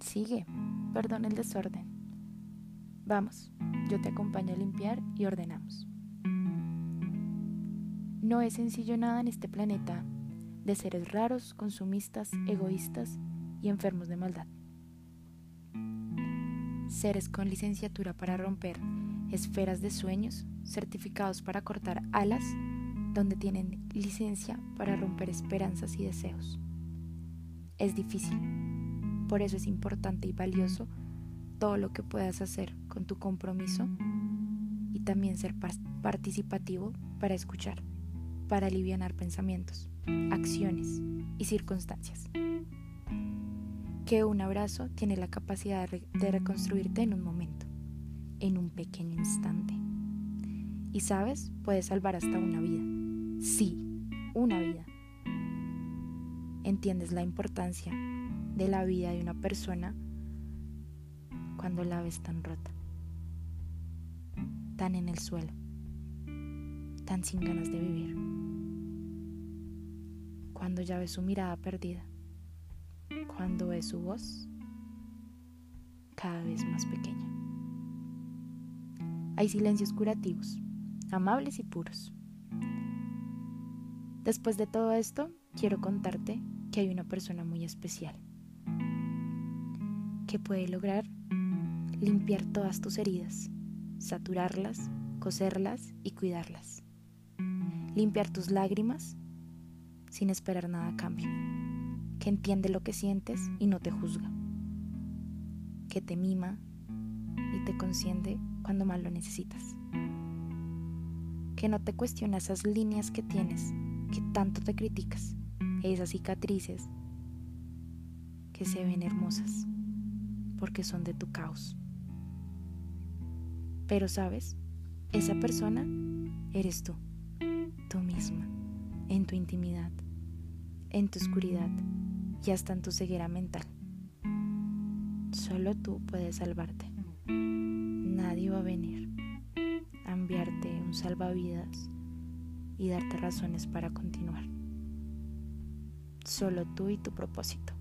Sigue, perdona el desorden. Vamos, yo te acompaño a limpiar y ordenamos. No es sencillo nada en este planeta de seres raros, consumistas, egoístas y enfermos de maldad. Seres con licenciatura para romper esferas de sueños, certificados para cortar alas, donde tienen licencia para romper esperanzas y deseos. Es difícil, por eso es importante y valioso todo lo que puedas hacer con tu compromiso y también ser participativo para escuchar, para aliviar pensamientos, acciones y circunstancias. Que un abrazo tiene la capacidad de reconstruirte en un momento, en un pequeño instante. Y sabes, puede salvar hasta una vida. Sí, una vida. ¿Entiendes la importancia de la vida de una persona cuando la ves tan rota, tan en el suelo, tan sin ganas de vivir? Cuando ya ves su mirada perdida, cuando ves su voz cada vez más pequeña. Hay silencios curativos, amables y puros. Después de todo esto, quiero contarte que hay una persona muy especial que puede lograr limpiar todas tus heridas, saturarlas, coserlas y cuidarlas. Limpiar tus lágrimas sin esperar nada a cambio. Que entiende lo que sientes y no te juzga. Que te mima y te consiente cuando más lo necesitas. Que no te cuestiona esas líneas que tienes, que tanto te criticas, esas cicatrices que se ven hermosas porque son de tu caos. Pero sabes, esa persona eres tú, tú misma, en tu intimidad, en tu oscuridad y hasta en tu ceguera mental. Solo tú puedes salvarte. Nadie va a venir a enviarte un salvavidas y darte razones para continuar. Solo tú y tu propósito.